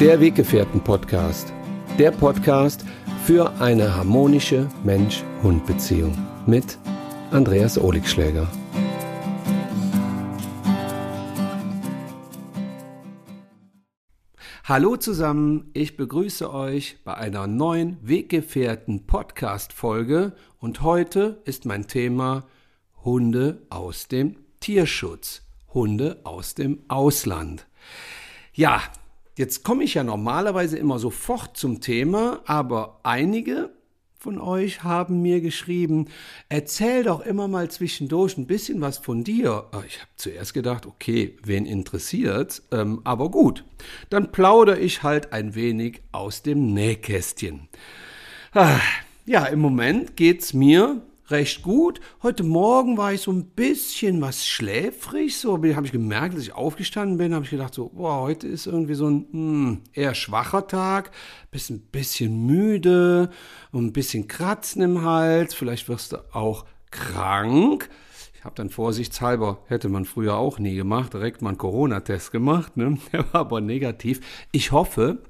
Der Weggefährten-Podcast. Der Podcast für eine harmonische Mensch-Hund-Beziehung mit Andreas Oligschläger. Hallo zusammen, ich begrüße euch bei einer neuen Weggefährten Podcast Folge und heute ist mein Thema Hunde aus dem Tierschutz, Hunde aus dem Ausland. Ja, jetzt komme ich ja normalerweise immer sofort zum Thema, aber einige von euch haben mir geschrieben, erzähl doch immer mal zwischendurch ein bisschen was von dir. Ah, ich habe zuerst gedacht, okay, wen interessiert, ähm, aber gut, dann plaudere ich halt ein wenig aus dem Nähkästchen. Ah, ja, im Moment geht's mir recht gut. Heute Morgen war ich so ein bisschen was schläfrig, so habe ich gemerkt, dass ich aufgestanden bin, habe ich gedacht so, boah, heute ist irgendwie so ein hm, eher schwacher Tag, bist ein bisschen müde und ein bisschen Kratzen im Hals, vielleicht wirst du auch krank. Ich habe dann vorsichtshalber, hätte man früher auch nie gemacht, direkt mal einen Corona-Test gemacht, ne? der war aber negativ. Ich hoffe,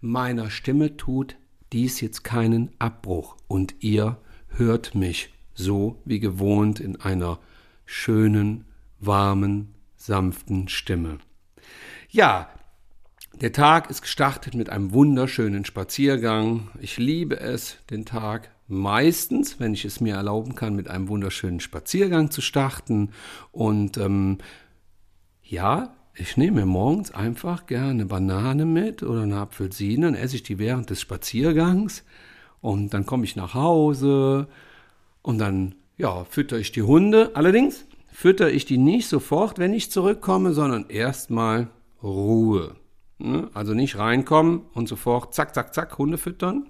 meiner Stimme tut dies jetzt keinen Abbruch und ihr hört mich so wie gewohnt in einer schönen, warmen, sanften Stimme. Ja, der Tag ist gestartet mit einem wunderschönen Spaziergang. Ich liebe es, den Tag meistens, wenn ich es mir erlauben kann, mit einem wunderschönen Spaziergang zu starten. Und ähm, ja, ich nehme mir morgens einfach gerne eine Banane mit oder eine Apfelsine, dann esse ich die während des Spaziergangs und dann komme ich nach Hause, und dann, ja, fütter ich die Hunde. Allerdings fütter ich die nicht sofort, wenn ich zurückkomme, sondern erstmal Ruhe. Ne? Also nicht reinkommen und sofort zack, zack, zack, Hunde füttern.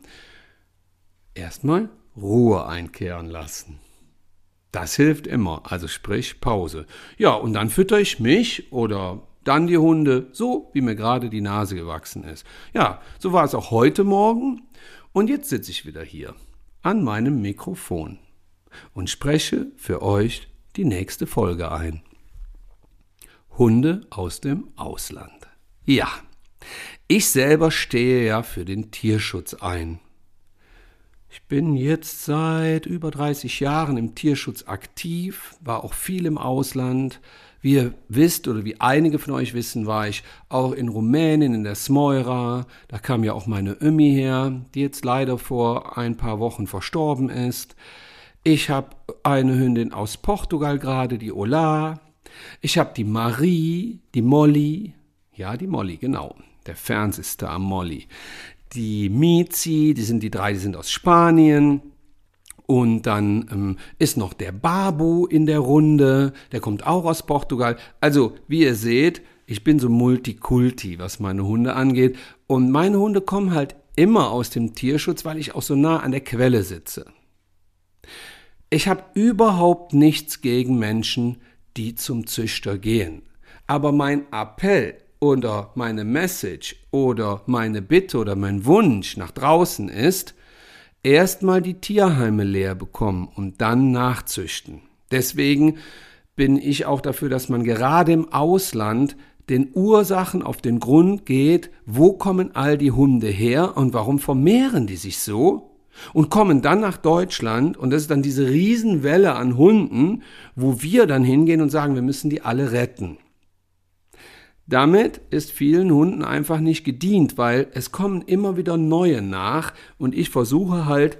Erstmal Ruhe einkehren lassen. Das hilft immer, also sprich Pause. Ja, und dann fütter ich mich oder dann die Hunde, so wie mir gerade die Nase gewachsen ist. Ja, so war es auch heute Morgen und jetzt sitze ich wieder hier an meinem Mikrofon und spreche für euch die nächste Folge ein. Hunde aus dem Ausland. Ja, ich selber stehe ja für den Tierschutz ein. Ich bin jetzt seit über 30 Jahren im Tierschutz aktiv, war auch viel im Ausland. Wie ihr wisst oder wie einige von euch wissen, war ich auch in Rumänien, in der Smoira. Da kam ja auch meine Ömi her, die jetzt leider vor ein paar Wochen verstorben ist. Ich habe eine Hündin aus Portugal gerade, die Ola. Ich habe die Marie, die Molly. Ja, die Molly, genau. Der Fernsehstar Molly. Die Mizi, die sind die drei, die sind aus Spanien. Und dann ähm, ist noch der Babu in der Runde, der kommt auch aus Portugal. Also, wie ihr seht, ich bin so Multikulti, was meine Hunde angeht. Und meine Hunde kommen halt immer aus dem Tierschutz, weil ich auch so nah an der Quelle sitze. Ich habe überhaupt nichts gegen Menschen, die zum Züchter gehen. Aber mein Appell oder meine Message oder meine Bitte oder mein Wunsch nach draußen ist, erstmal die Tierheime leer bekommen und dann nachzüchten. Deswegen bin ich auch dafür, dass man gerade im Ausland den Ursachen auf den Grund geht, wo kommen all die Hunde her und warum vermehren die sich so und kommen dann nach Deutschland und das ist dann diese Riesenwelle an Hunden, wo wir dann hingehen und sagen, wir müssen die alle retten. Damit ist vielen Hunden einfach nicht gedient, weil es kommen immer wieder neue nach und ich versuche halt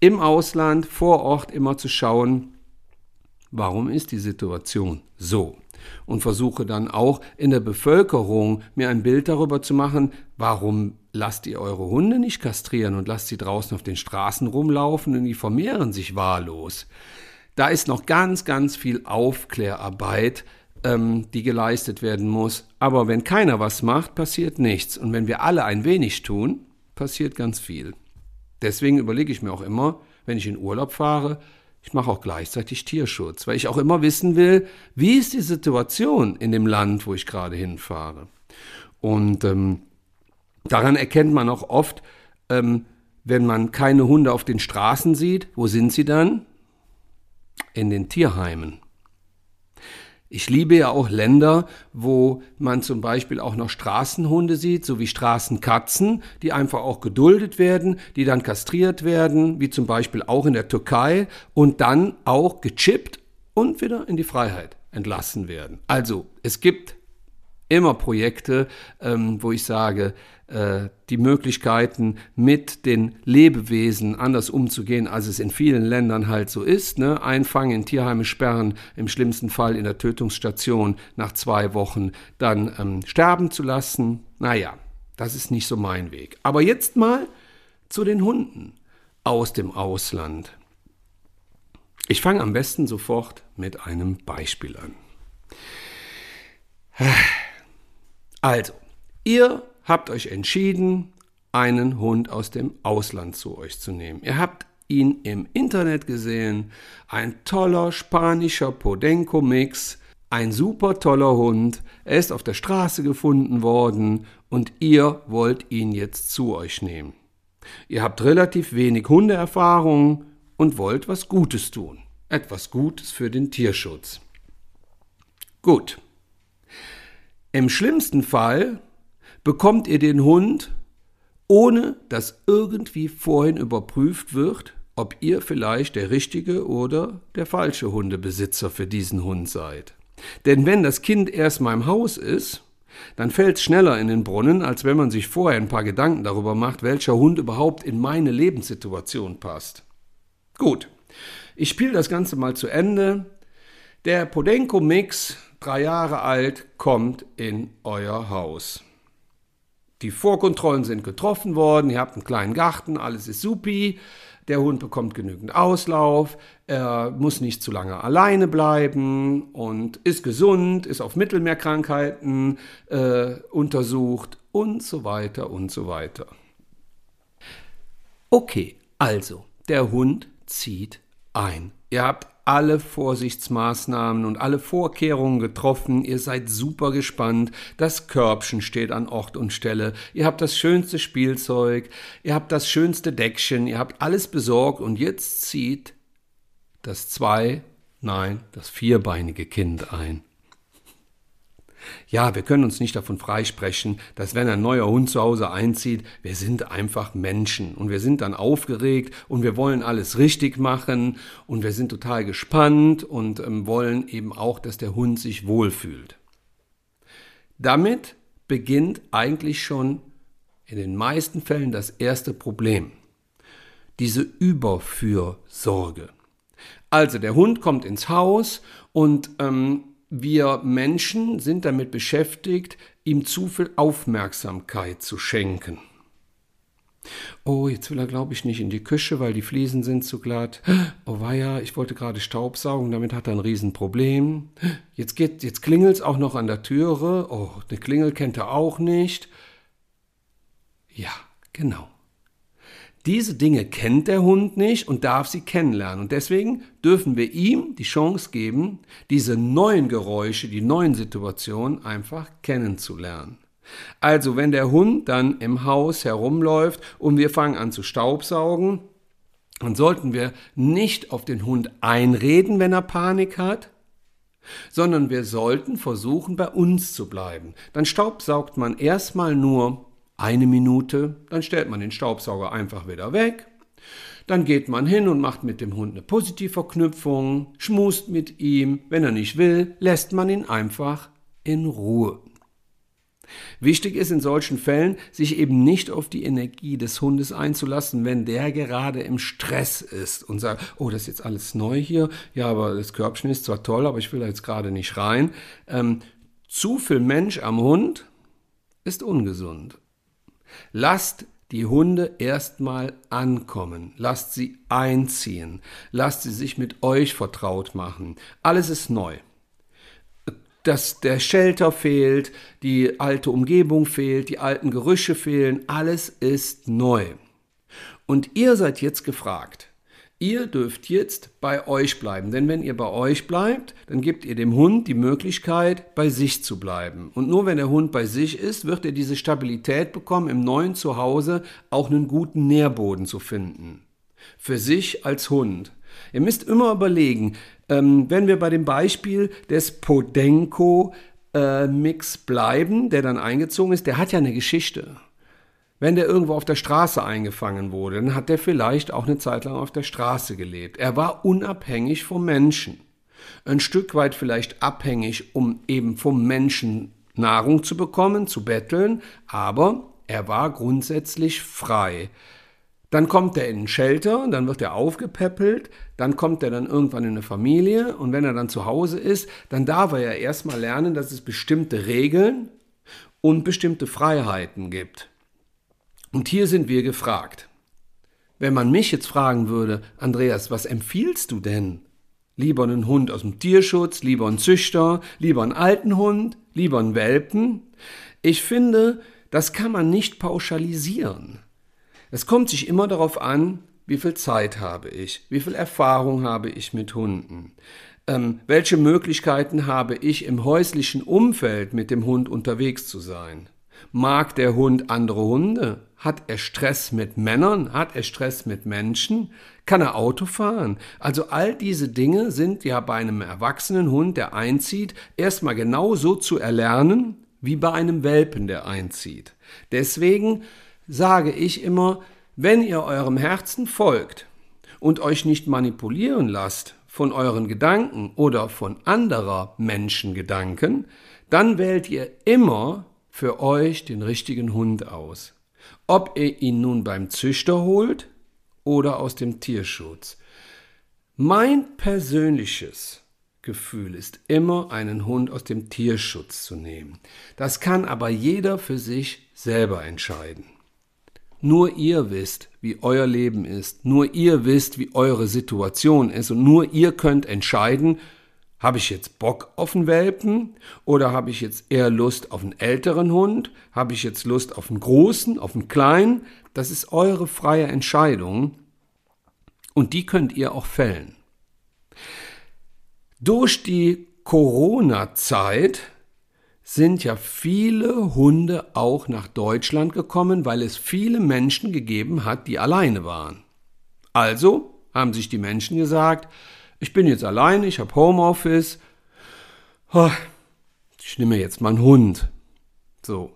im Ausland vor Ort immer zu schauen, warum ist die Situation so? Und versuche dann auch in der Bevölkerung mir ein Bild darüber zu machen, warum lasst ihr eure Hunde nicht kastrieren und lasst sie draußen auf den Straßen rumlaufen und die vermehren sich wahllos. Da ist noch ganz, ganz viel Aufklärarbeit, ähm, die geleistet werden muss. Aber wenn keiner was macht, passiert nichts. Und wenn wir alle ein wenig tun, passiert ganz viel. Deswegen überlege ich mir auch immer, wenn ich in Urlaub fahre, ich mache auch gleichzeitig Tierschutz, weil ich auch immer wissen will, wie ist die Situation in dem Land, wo ich gerade hinfahre. Und ähm, Daran erkennt man auch oft, ähm, wenn man keine Hunde auf den Straßen sieht, wo sind sie dann? In den Tierheimen. Ich liebe ja auch Länder, wo man zum Beispiel auch noch Straßenhunde sieht, so wie Straßenkatzen, die einfach auch geduldet werden, die dann kastriert werden, wie zum Beispiel auch in der Türkei, und dann auch gechippt und wieder in die Freiheit entlassen werden. Also es gibt immer Projekte, ähm, wo ich sage, äh, die Möglichkeiten mit den Lebewesen anders umzugehen, als es in vielen Ländern halt so ist. Ne? Einfangen in Tierheime sperren, im schlimmsten Fall in der Tötungsstation nach zwei Wochen dann ähm, sterben zu lassen. Naja, das ist nicht so mein Weg. Aber jetzt mal zu den Hunden aus dem Ausland. Ich fange am besten sofort mit einem Beispiel an. Also, ihr habt euch entschieden, einen Hund aus dem Ausland zu euch zu nehmen. Ihr habt ihn im Internet gesehen, ein toller spanischer Podenco-Mix, ein super toller Hund, er ist auf der Straße gefunden worden und ihr wollt ihn jetzt zu euch nehmen. Ihr habt relativ wenig Hundeerfahrung und wollt was Gutes tun, etwas Gutes für den Tierschutz. Gut, im schlimmsten Fall bekommt ihr den Hund, ohne dass irgendwie vorhin überprüft wird, ob ihr vielleicht der richtige oder der falsche Hundebesitzer für diesen Hund seid. Denn wenn das Kind erstmal im Haus ist, dann fällt es schneller in den Brunnen, als wenn man sich vorher ein paar Gedanken darüber macht, welcher Hund überhaupt in meine Lebenssituation passt. Gut, ich spiele das Ganze mal zu Ende. Der Podenco-Mix drei Jahre alt, kommt in euer Haus. Die Vorkontrollen sind getroffen worden, ihr habt einen kleinen Garten, alles ist supi, der Hund bekommt genügend Auslauf, er muss nicht zu lange alleine bleiben und ist gesund, ist auf Mittelmeerkrankheiten äh, untersucht und so weiter und so weiter. Okay, also, der Hund zieht ein. Ihr habt alle Vorsichtsmaßnahmen und alle Vorkehrungen getroffen. Ihr seid super gespannt. Das Körbchen steht an Ort und Stelle. Ihr habt das schönste Spielzeug. Ihr habt das schönste Deckchen. Ihr habt alles besorgt und jetzt zieht das zwei, nein, das vierbeinige Kind ein. Ja, wir können uns nicht davon freisprechen, dass wenn ein neuer Hund zu Hause einzieht, wir sind einfach Menschen und wir sind dann aufgeregt und wir wollen alles richtig machen und wir sind total gespannt und ähm, wollen eben auch, dass der Hund sich wohlfühlt. Damit beginnt eigentlich schon in den meisten Fällen das erste Problem. Diese Überfürsorge. Also der Hund kommt ins Haus und ähm, wir Menschen sind damit beschäftigt, ihm zu viel Aufmerksamkeit zu schenken. Oh, jetzt will er, glaube ich, nicht in die Küche, weil die Fliesen sind zu glatt. Oh weia, ich wollte gerade Staubsaugen, damit hat er ein Riesenproblem. Jetzt, geht, jetzt klingelt es auch noch an der Türe. Oh, eine Klingel kennt er auch nicht. Ja, genau. Diese Dinge kennt der Hund nicht und darf sie kennenlernen. Und deswegen dürfen wir ihm die Chance geben, diese neuen Geräusche, die neuen Situationen einfach kennenzulernen. Also wenn der Hund dann im Haus herumläuft und wir fangen an zu staubsaugen, dann sollten wir nicht auf den Hund einreden, wenn er Panik hat, sondern wir sollten versuchen, bei uns zu bleiben. Dann staubsaugt man erstmal nur eine Minute, dann stellt man den Staubsauger einfach wieder weg. Dann geht man hin und macht mit dem Hund eine Positivverknüpfung, schmust mit ihm. Wenn er nicht will, lässt man ihn einfach in Ruhe. Wichtig ist in solchen Fällen, sich eben nicht auf die Energie des Hundes einzulassen, wenn der gerade im Stress ist und sagt, oh, das ist jetzt alles neu hier, ja, aber das Körbchen ist zwar toll, aber ich will da jetzt gerade nicht rein. Ähm, zu viel Mensch am Hund ist ungesund. Lasst die Hunde erstmal ankommen, lasst sie einziehen, lasst sie sich mit euch vertraut machen. Alles ist neu. Dass der Shelter fehlt, die alte Umgebung fehlt, die alten Gerüche fehlen, alles ist neu. Und ihr seid jetzt gefragt, Ihr dürft jetzt bei euch bleiben, denn wenn ihr bei euch bleibt, dann gebt ihr dem Hund die Möglichkeit, bei sich zu bleiben. Und nur wenn der Hund bei sich ist, wird er diese Stabilität bekommen, im neuen Zuhause auch einen guten Nährboden zu finden. Für sich als Hund. Ihr müsst immer überlegen, ähm, wenn wir bei dem Beispiel des Podenko äh, Mix bleiben, der dann eingezogen ist, der hat ja eine Geschichte. Wenn der irgendwo auf der Straße eingefangen wurde, dann hat der vielleicht auch eine Zeit lang auf der Straße gelebt. Er war unabhängig vom Menschen. Ein Stück weit vielleicht abhängig, um eben vom Menschen Nahrung zu bekommen, zu betteln, aber er war grundsätzlich frei. Dann kommt er in ein Shelter, dann wird er aufgepäppelt, dann kommt er dann irgendwann in eine Familie und wenn er dann zu Hause ist, dann darf er ja erstmal lernen, dass es bestimmte Regeln und bestimmte Freiheiten gibt. Und hier sind wir gefragt. Wenn man mich jetzt fragen würde, Andreas, was empfiehlst du denn? Lieber einen Hund aus dem Tierschutz, lieber einen Züchter, lieber einen alten Hund, lieber einen Welpen? Ich finde, das kann man nicht pauschalisieren. Es kommt sich immer darauf an, wie viel Zeit habe ich, wie viel Erfahrung habe ich mit Hunden, ähm, welche Möglichkeiten habe ich im häuslichen Umfeld mit dem Hund unterwegs zu sein. Mag der Hund andere Hunde? Hat er Stress mit Männern? Hat er Stress mit Menschen? Kann er Auto fahren? Also all diese Dinge sind ja bei einem erwachsenen Hund, der einzieht, erstmal genau so zu erlernen, wie bei einem Welpen, der einzieht. Deswegen sage ich immer, wenn ihr eurem Herzen folgt und euch nicht manipulieren lasst von euren Gedanken oder von anderer Menschen Gedanken, dann wählt ihr immer für euch den richtigen Hund aus. Ob ihr ihn nun beim Züchter holt oder aus dem Tierschutz. Mein persönliches Gefühl ist immer, einen Hund aus dem Tierschutz zu nehmen. Das kann aber jeder für sich selber entscheiden. Nur ihr wisst, wie euer Leben ist. Nur ihr wisst, wie eure Situation ist. Und nur ihr könnt entscheiden, habe ich jetzt Bock auf einen Welpen oder habe ich jetzt eher Lust auf einen älteren Hund? Habe ich jetzt Lust auf einen großen, auf einen kleinen? Das ist eure freie Entscheidung und die könnt ihr auch fällen. Durch die Corona-Zeit sind ja viele Hunde auch nach Deutschland gekommen, weil es viele Menschen gegeben hat, die alleine waren. Also haben sich die Menschen gesagt, ich bin jetzt alleine, ich habe Homeoffice, ich nehme jetzt mal einen Hund. So.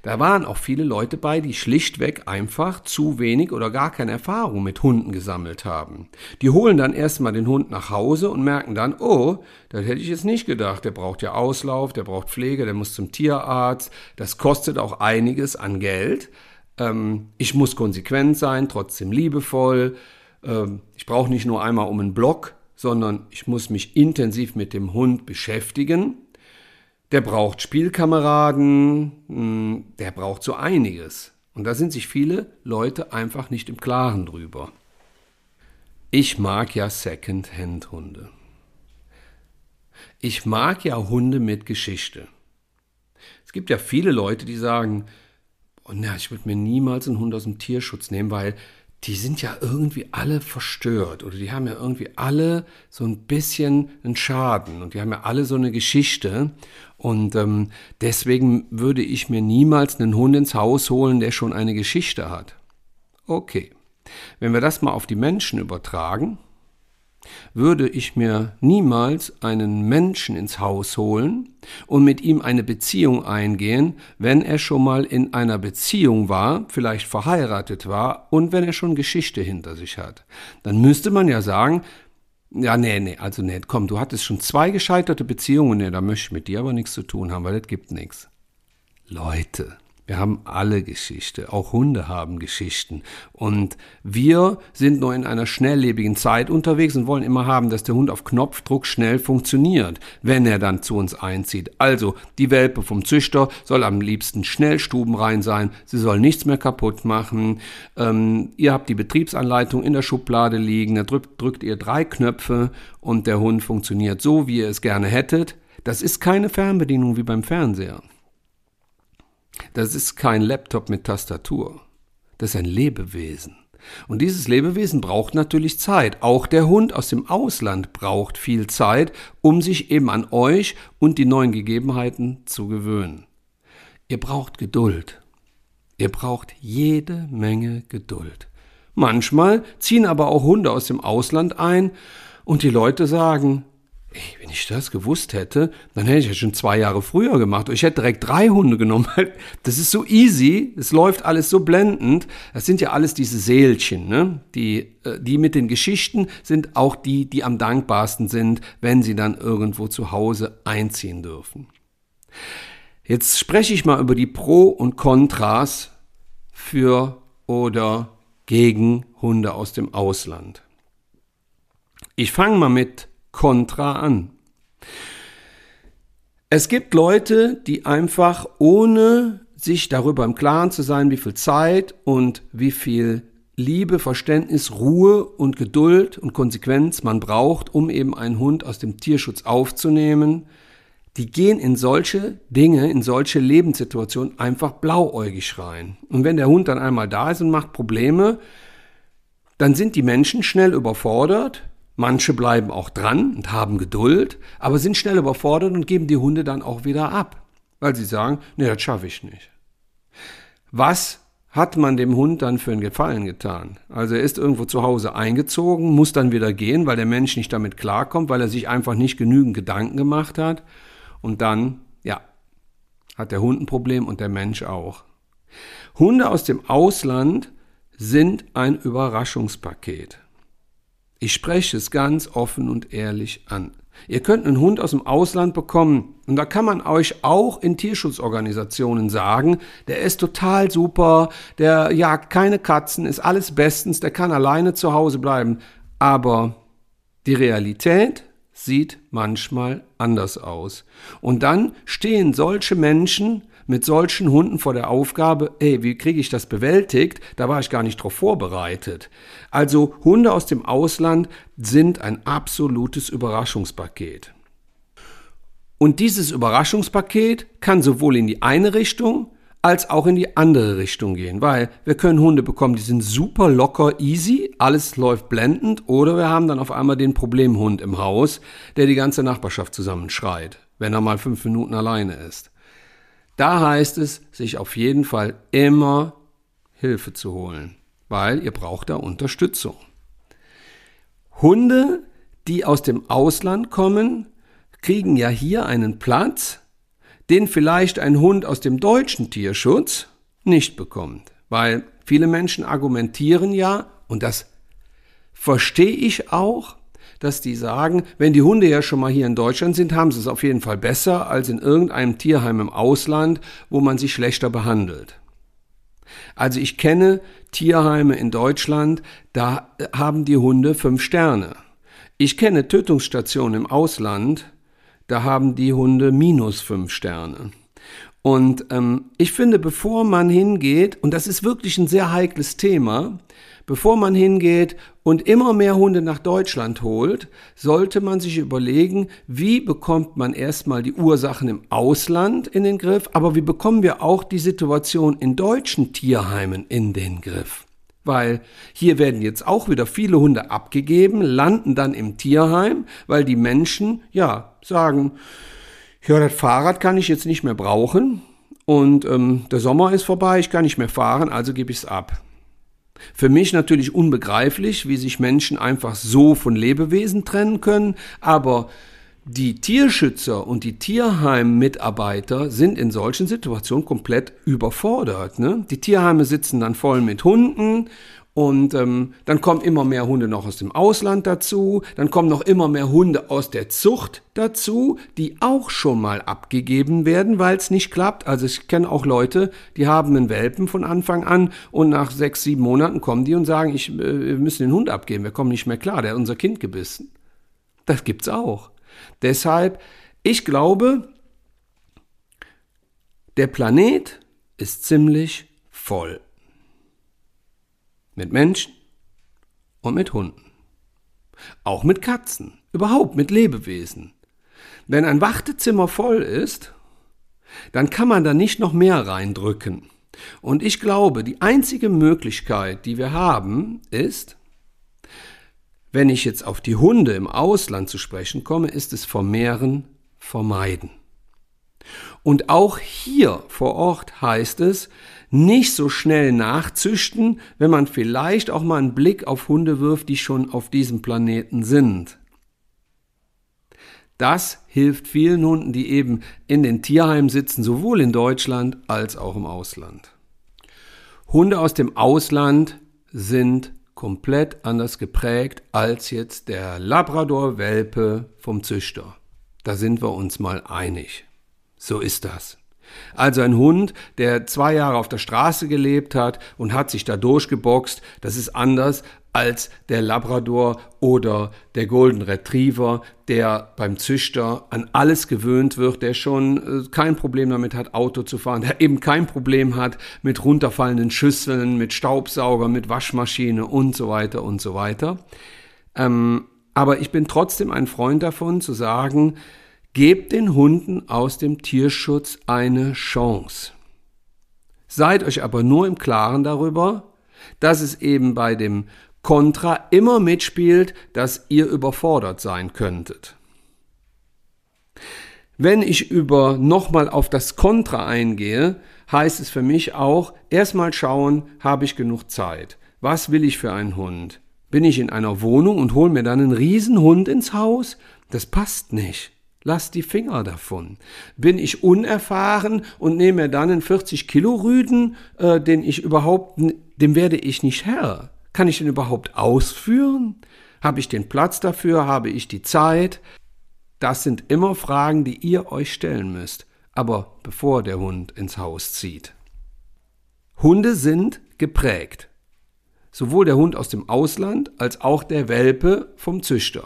Da waren auch viele Leute bei, die schlichtweg einfach zu wenig oder gar keine Erfahrung mit Hunden gesammelt haben. Die holen dann erstmal den Hund nach Hause und merken dann, oh, das hätte ich jetzt nicht gedacht. Der braucht ja Auslauf, der braucht Pflege, der muss zum Tierarzt. Das kostet auch einiges an Geld. Ähm, ich muss konsequent sein, trotzdem liebevoll. Ähm, ich brauche nicht nur einmal um einen Block, sondern ich muss mich intensiv mit dem Hund beschäftigen der braucht Spielkameraden, hm, der braucht so einiges. Und da sind sich viele Leute einfach nicht im Klaren drüber. Ich mag ja Second-Hand-Hunde. Ich mag ja Hunde mit Geschichte. Es gibt ja viele Leute, die sagen, oh, na, ich würde mir niemals einen Hund aus dem Tierschutz nehmen, weil die sind ja irgendwie alle verstört oder die haben ja irgendwie alle so ein bisschen einen Schaden und die haben ja alle so eine Geschichte und ähm, deswegen würde ich mir niemals einen Hund ins Haus holen, der schon eine Geschichte hat. Okay, wenn wir das mal auf die Menschen übertragen, würde ich mir niemals einen Menschen ins Haus holen und mit ihm eine Beziehung eingehen, wenn er schon mal in einer Beziehung war, vielleicht verheiratet war und wenn er schon Geschichte hinter sich hat. Dann müsste man ja sagen, ja, nee, nee, also nee, komm, du hattest schon zwei gescheiterte Beziehungen, nee, da möchte ich mit dir aber nichts zu tun haben, weil das gibt nichts. Leute, wir haben alle Geschichte, auch Hunde haben Geschichten. Und wir sind nur in einer schnelllebigen Zeit unterwegs und wollen immer haben, dass der Hund auf Knopfdruck schnell funktioniert, wenn er dann zu uns einzieht. Also, die Welpe vom Züchter soll am liebsten schnell stubenrein sein, sie soll nichts mehr kaputt machen. Ähm, ihr habt die Betriebsanleitung in der Schublade liegen, da drückt, drückt ihr drei Knöpfe und der Hund funktioniert so, wie ihr es gerne hättet. Das ist keine Fernbedienung wie beim Fernseher. Das ist kein Laptop mit Tastatur. Das ist ein Lebewesen. Und dieses Lebewesen braucht natürlich Zeit. Auch der Hund aus dem Ausland braucht viel Zeit, um sich eben an euch und die neuen Gegebenheiten zu gewöhnen. Ihr braucht Geduld. Ihr braucht jede Menge Geduld. Manchmal ziehen aber auch Hunde aus dem Ausland ein und die Leute sagen, ey, wenn ich das gewusst hätte, dann hätte ich ja schon zwei Jahre früher gemacht. Ich hätte direkt drei Hunde genommen. Das ist so easy, es läuft alles so blendend. Das sind ja alles diese Seelchen, ne? Die, äh, die mit den Geschichten sind auch die, die am dankbarsten sind, wenn sie dann irgendwo zu Hause einziehen dürfen. Jetzt spreche ich mal über die Pro und Kontras für oder gegen Hunde aus dem Ausland. Ich fange mal mit Kontra an. Es gibt Leute, die einfach ohne sich darüber im Klaren zu sein, wie viel Zeit und wie viel Liebe, Verständnis, Ruhe und Geduld und Konsequenz man braucht, um eben einen Hund aus dem Tierschutz aufzunehmen, die gehen in solche Dinge, in solche Lebenssituationen einfach blauäugig rein. Und wenn der Hund dann einmal da ist und macht Probleme, dann sind die Menschen schnell überfordert, Manche bleiben auch dran und haben Geduld, aber sind schnell überfordert und geben die Hunde dann auch wieder ab, weil sie sagen, nee, das schaffe ich nicht. Was hat man dem Hund dann für einen Gefallen getan? Also er ist irgendwo zu Hause eingezogen, muss dann wieder gehen, weil der Mensch nicht damit klarkommt, weil er sich einfach nicht genügend Gedanken gemacht hat. Und dann, ja, hat der Hund ein Problem und der Mensch auch. Hunde aus dem Ausland sind ein Überraschungspaket. Ich spreche es ganz offen und ehrlich an. Ihr könnt einen Hund aus dem Ausland bekommen und da kann man euch auch in Tierschutzorganisationen sagen, der ist total super, der jagt keine Katzen, ist alles bestens, der kann alleine zu Hause bleiben. Aber die Realität sieht manchmal anders aus. Und dann stehen solche Menschen mit solchen Hunden vor der Aufgabe, ey, wie kriege ich das bewältigt? Da war ich gar nicht drauf vorbereitet. Also Hunde aus dem Ausland sind ein absolutes Überraschungspaket. Und dieses Überraschungspaket kann sowohl in die eine Richtung als auch in die andere Richtung gehen, weil wir können Hunde bekommen, die sind super locker, easy, alles läuft blendend, oder wir haben dann auf einmal den Problemhund im Haus, der die ganze Nachbarschaft zusammenschreit, wenn er mal fünf Minuten alleine ist. Da heißt es, sich auf jeden Fall immer Hilfe zu holen, weil ihr braucht da Unterstützung. Hunde, die aus dem Ausland kommen, kriegen ja hier einen Platz, den vielleicht ein Hund aus dem deutschen Tierschutz nicht bekommt. Weil viele Menschen argumentieren ja, und das verstehe ich auch, dass die sagen, wenn die Hunde ja schon mal hier in Deutschland sind, haben sie es auf jeden Fall besser als in irgendeinem Tierheim im Ausland, wo man sie schlechter behandelt. Also ich kenne Tierheime in Deutschland, da haben die Hunde fünf Sterne. Ich kenne Tötungsstationen im Ausland, da haben die Hunde minus fünf Sterne. Und ähm, ich finde, bevor man hingeht, und das ist wirklich ein sehr heikles Thema, bevor man hingeht und immer mehr Hunde nach Deutschland holt, sollte man sich überlegen, wie bekommt man erstmal die Ursachen im Ausland in den Griff, aber wie bekommen wir auch die Situation in deutschen Tierheimen in den Griff. Weil hier werden jetzt auch wieder viele Hunde abgegeben, landen dann im Tierheim, weil die Menschen, ja, sagen, ja, das Fahrrad kann ich jetzt nicht mehr brauchen und ähm, der Sommer ist vorbei, ich kann nicht mehr fahren, also gebe ich es ab. Für mich natürlich unbegreiflich, wie sich Menschen einfach so von Lebewesen trennen können, aber die Tierschützer und die Tierheim-Mitarbeiter sind in solchen Situationen komplett überfordert. Ne? Die Tierheime sitzen dann voll mit Hunden und ähm, dann kommen immer mehr Hunde noch aus dem Ausland dazu. Dann kommen noch immer mehr Hunde aus der Zucht dazu, die auch schon mal abgegeben werden, weil es nicht klappt. Also ich kenne auch Leute, die haben einen Welpen von Anfang an und nach sechs, sieben Monaten kommen die und sagen, ich, äh, wir müssen den Hund abgeben, wir kommen nicht mehr klar, der hat unser Kind gebissen. Das gibt's auch. Deshalb, ich glaube, der Planet ist ziemlich voll. Mit Menschen und mit Hunden. Auch mit Katzen, überhaupt mit Lebewesen. Wenn ein Wartezimmer voll ist, dann kann man da nicht noch mehr reindrücken. Und ich glaube, die einzige Möglichkeit, die wir haben, ist, wenn ich jetzt auf die Hunde im Ausland zu sprechen komme, ist es vermehren, vermeiden. Und auch hier vor Ort heißt es, nicht so schnell nachzüchten, wenn man vielleicht auch mal einen Blick auf Hunde wirft, die schon auf diesem Planeten sind. Das hilft vielen Hunden, die eben in den Tierheimen sitzen, sowohl in Deutschland als auch im Ausland. Hunde aus dem Ausland sind komplett anders geprägt als jetzt der Labrador-Welpe vom Züchter. Da sind wir uns mal einig. So ist das. Also ein Hund, der zwei Jahre auf der Straße gelebt hat und hat sich da durchgeboxt, das ist anders als der Labrador oder der Golden Retriever, der beim Züchter an alles gewöhnt wird, der schon äh, kein Problem damit hat, Auto zu fahren, der eben kein Problem hat mit runterfallenden Schüsseln, mit Staubsauger, mit Waschmaschine und so weiter und so weiter. Ähm, aber ich bin trotzdem ein Freund davon zu sagen, Gebt den Hunden aus dem Tierschutz eine Chance. Seid euch aber nur im Klaren darüber, dass es eben bei dem Kontra immer mitspielt, dass ihr überfordert sein könntet. Wenn ich über nochmal auf das Kontra eingehe, heißt es für mich auch, erstmal schauen, habe ich genug Zeit? Was will ich für einen Hund? Bin ich in einer Wohnung und hole mir dann einen Riesenhund ins Haus? Das passt nicht. Lass die Finger davon. Bin ich unerfahren und nehme dann einen 40 Kilo Rüden, äh, den ich überhaupt, dem werde ich nicht Herr. Kann ich den überhaupt ausführen? Habe ich den Platz dafür? Habe ich die Zeit? Das sind immer Fragen, die ihr euch stellen müsst, aber bevor der Hund ins Haus zieht. Hunde sind geprägt. Sowohl der Hund aus dem Ausland als auch der Welpe vom Züchter.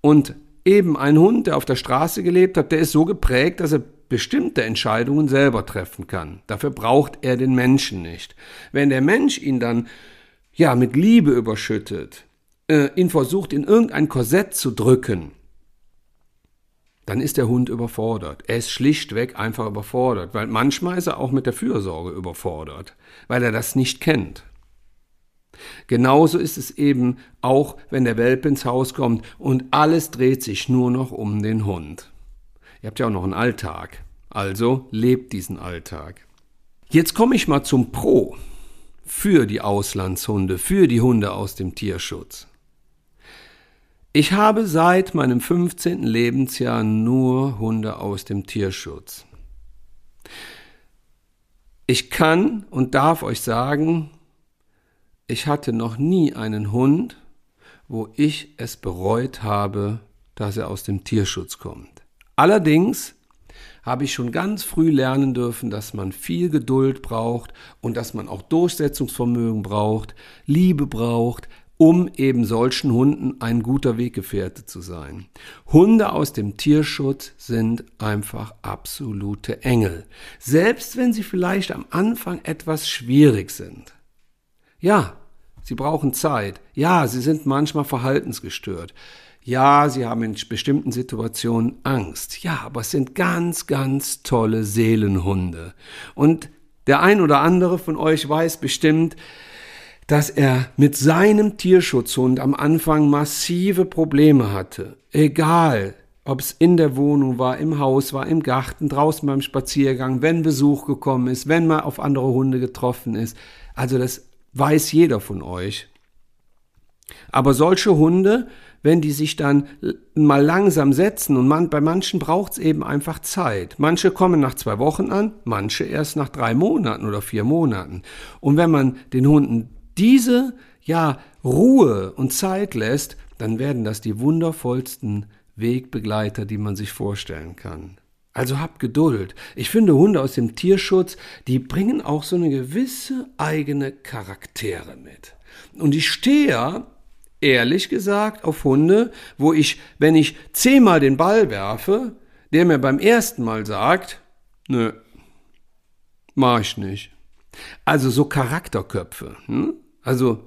Und eben ein Hund, der auf der Straße gelebt hat, der ist so geprägt, dass er bestimmte Entscheidungen selber treffen kann. Dafür braucht er den Menschen nicht. Wenn der Mensch ihn dann ja mit Liebe überschüttet, äh, ihn versucht in irgendein Korsett zu drücken, dann ist der Hund überfordert. Er ist schlichtweg einfach überfordert, weil manchmal ist er auch mit der Fürsorge überfordert, weil er das nicht kennt. Genauso ist es eben auch, wenn der Welpe ins Haus kommt und alles dreht sich nur noch um den Hund. Ihr habt ja auch noch einen Alltag, also lebt diesen Alltag. Jetzt komme ich mal zum Pro für die Auslandshunde, für die Hunde aus dem Tierschutz. Ich habe seit meinem 15. Lebensjahr nur Hunde aus dem Tierschutz. Ich kann und darf euch sagen, ich hatte noch nie einen Hund, wo ich es bereut habe, dass er aus dem Tierschutz kommt. Allerdings habe ich schon ganz früh lernen dürfen, dass man viel Geduld braucht und dass man auch Durchsetzungsvermögen braucht, Liebe braucht, um eben solchen Hunden ein guter Weggefährte zu sein. Hunde aus dem Tierschutz sind einfach absolute Engel, selbst wenn sie vielleicht am Anfang etwas schwierig sind. Ja, sie brauchen Zeit. Ja, sie sind manchmal verhaltensgestört. Ja, sie haben in bestimmten Situationen Angst. Ja, aber es sind ganz, ganz tolle Seelenhunde. Und der ein oder andere von euch weiß bestimmt, dass er mit seinem Tierschutzhund am Anfang massive Probleme hatte. Egal, ob es in der Wohnung war, im Haus war, im Garten, draußen beim Spaziergang, wenn Besuch gekommen ist, wenn man auf andere Hunde getroffen ist. Also das weiß jeder von euch. Aber solche Hunde, wenn die sich dann mal langsam setzen und man, bei manchen braucht es eben einfach Zeit. Manche kommen nach zwei Wochen an, manche erst nach drei Monaten oder vier Monaten. Und wenn man den Hunden diese ja Ruhe und Zeit lässt, dann werden das die wundervollsten Wegbegleiter, die man sich vorstellen kann. Also habt Geduld. Ich finde Hunde aus dem Tierschutz, die bringen auch so eine gewisse eigene Charaktere mit. Und ich stehe ehrlich gesagt auf Hunde, wo ich, wenn ich zehnmal den Ball werfe, der mir beim ersten Mal sagt, nö, mach ich nicht. Also so Charakterköpfe. Hm? Also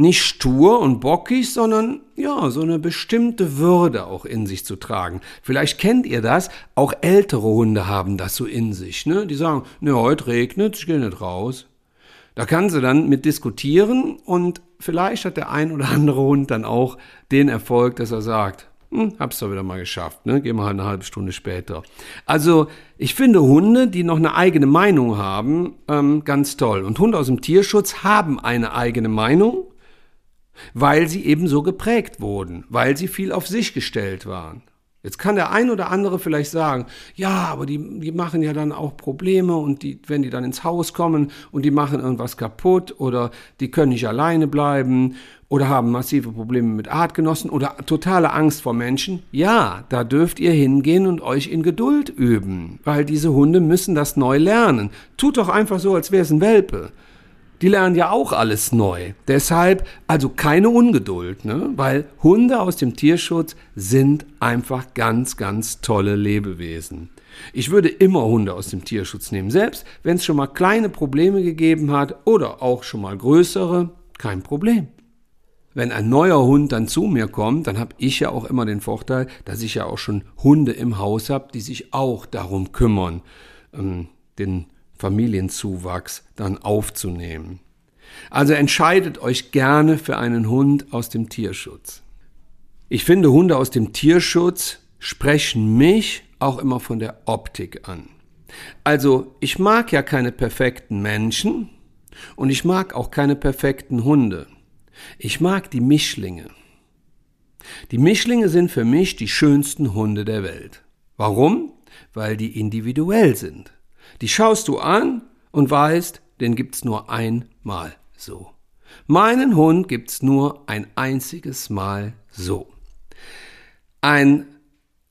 nicht stur und bockig, sondern ja, so eine bestimmte Würde auch in sich zu tragen. Vielleicht kennt ihr das, auch ältere Hunde haben das so in sich, ne? Die sagen, ne, heute regnet, ich gehe nicht raus. Da kann sie dann mit diskutieren und vielleicht hat der ein oder andere Hund dann auch den Erfolg, dass er sagt, hm, hab's doch wieder mal geschafft, ne? Gehen wir halt eine halbe Stunde später. Also, ich finde Hunde, die noch eine eigene Meinung haben, ähm, ganz toll. Und Hunde aus dem Tierschutz haben eine eigene Meinung, weil sie eben so geprägt wurden, weil sie viel auf sich gestellt waren. Jetzt kann der ein oder andere vielleicht sagen, ja, aber die, die machen ja dann auch Probleme und die, wenn die dann ins Haus kommen und die machen irgendwas kaputt oder die können nicht alleine bleiben oder haben massive Probleme mit Artgenossen oder totale Angst vor Menschen. Ja, da dürft ihr hingehen und euch in Geduld üben, weil diese Hunde müssen das neu lernen. Tut doch einfach so, als wäre es ein Welpe die lernen ja auch alles neu. Deshalb also keine Ungeduld, ne? weil Hunde aus dem Tierschutz sind einfach ganz, ganz tolle Lebewesen. Ich würde immer Hunde aus dem Tierschutz nehmen, selbst wenn es schon mal kleine Probleme gegeben hat oder auch schon mal größere, kein Problem. Wenn ein neuer Hund dann zu mir kommt, dann habe ich ja auch immer den Vorteil, dass ich ja auch schon Hunde im Haus habe, die sich auch darum kümmern, ähm, den Familienzuwachs dann aufzunehmen. Also entscheidet euch gerne für einen Hund aus dem Tierschutz. Ich finde, Hunde aus dem Tierschutz sprechen mich auch immer von der Optik an. Also ich mag ja keine perfekten Menschen und ich mag auch keine perfekten Hunde. Ich mag die Mischlinge. Die Mischlinge sind für mich die schönsten Hunde der Welt. Warum? Weil die individuell sind. Die schaust du an und weißt, den gibt's nur einmal so. Meinen Hund gibt's nur ein einziges Mal so. Ein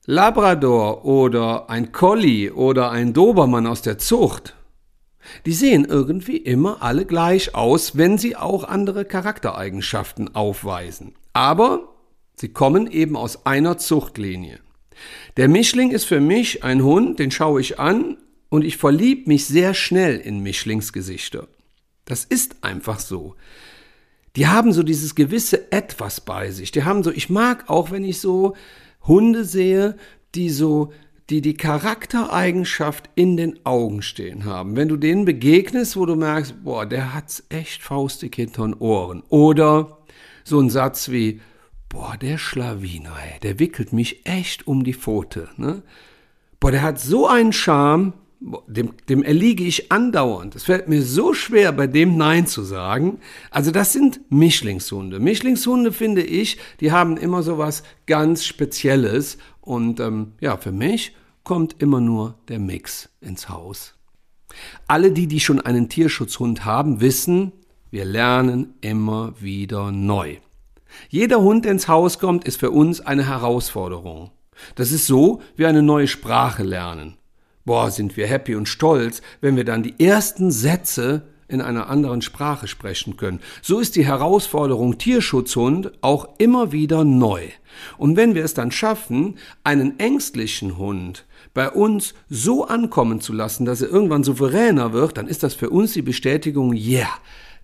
Labrador oder ein Collie oder ein Dobermann aus der Zucht, die sehen irgendwie immer alle gleich aus, wenn sie auch andere Charaktereigenschaften aufweisen. Aber sie kommen eben aus einer Zuchtlinie. Der Mischling ist für mich ein Hund, den schaue ich an und ich verlieb mich sehr schnell in Mischlingsgesichter. Das ist einfach so. Die haben so dieses gewisse Etwas bei sich. Die haben so, ich mag auch, wenn ich so Hunde sehe, die so, die die Charaktereigenschaft in den Augen stehen haben. Wenn du denen begegnest, wo du merkst, boah, der hat's echt faustig hinter den Ohren. Oder so ein Satz wie, boah, der Schlawiner, ey, der wickelt mich echt um die Pfote. Ne? Boah, der hat so einen Charme, dem, dem erliege ich andauernd. Es fällt mir so schwer, bei dem Nein zu sagen. Also das sind Mischlingshunde. Mischlingshunde finde ich, die haben immer so was ganz Spezielles. Und ähm, ja, für mich kommt immer nur der Mix ins Haus. Alle die, die schon einen Tierschutzhund haben, wissen, wir lernen immer wieder neu. Jeder Hund, der ins Haus kommt, ist für uns eine Herausforderung. Das ist so wie eine neue Sprache lernen. Boah, sind wir happy und stolz, wenn wir dann die ersten Sätze in einer anderen Sprache sprechen können. So ist die Herausforderung Tierschutzhund auch immer wieder neu. Und wenn wir es dann schaffen, einen ängstlichen Hund bei uns so ankommen zu lassen, dass er irgendwann souveräner wird, dann ist das für uns die Bestätigung, yeah,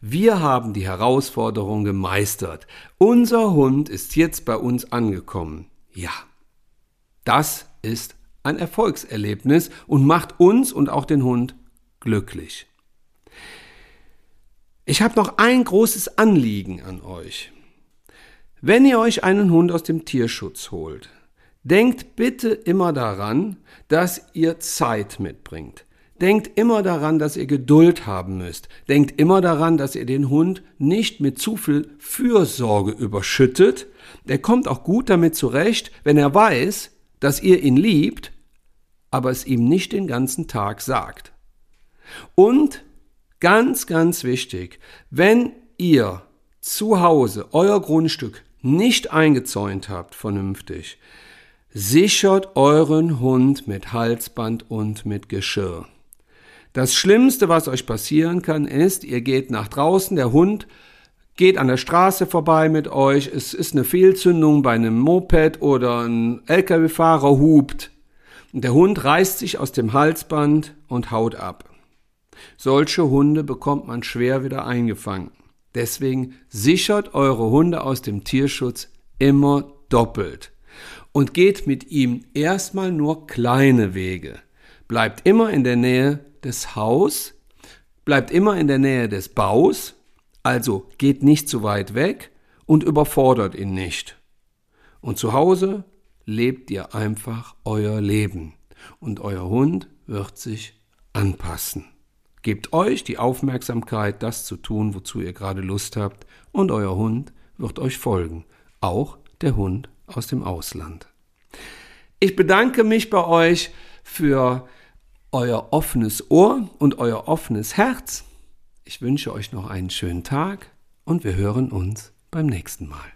wir haben die Herausforderung gemeistert. Unser Hund ist jetzt bei uns angekommen. Ja, das ist ein Erfolgserlebnis und macht uns und auch den Hund glücklich. Ich habe noch ein großes Anliegen an euch. Wenn ihr euch einen Hund aus dem Tierschutz holt, denkt bitte immer daran, dass ihr Zeit mitbringt. Denkt immer daran, dass ihr Geduld haben müsst. Denkt immer daran, dass ihr den Hund nicht mit zu viel Fürsorge überschüttet. Der kommt auch gut damit zurecht, wenn er weiß, dass ihr ihn liebt aber es ihm nicht den ganzen Tag sagt. Und ganz, ganz wichtig, wenn ihr zu Hause euer Grundstück nicht eingezäunt habt vernünftig, sichert euren Hund mit Halsband und mit Geschirr. Das Schlimmste, was euch passieren kann, ist, ihr geht nach draußen, der Hund geht an der Straße vorbei mit euch, es ist eine Fehlzündung bei einem Moped oder ein Lkw-Fahrer hupt der Hund reißt sich aus dem Halsband und haut ab. Solche Hunde bekommt man schwer wieder eingefangen. Deswegen sichert eure Hunde aus dem Tierschutz immer doppelt und geht mit ihm erstmal nur kleine Wege. Bleibt immer in der Nähe des Haus, bleibt immer in der Nähe des Baus, also geht nicht zu weit weg und überfordert ihn nicht. Und zu Hause lebt ihr einfach euer Leben und euer Hund wird sich anpassen. Gebt euch die Aufmerksamkeit, das zu tun, wozu ihr gerade Lust habt, und euer Hund wird euch folgen, auch der Hund aus dem Ausland. Ich bedanke mich bei euch für euer offenes Ohr und euer offenes Herz. Ich wünsche euch noch einen schönen Tag und wir hören uns beim nächsten Mal.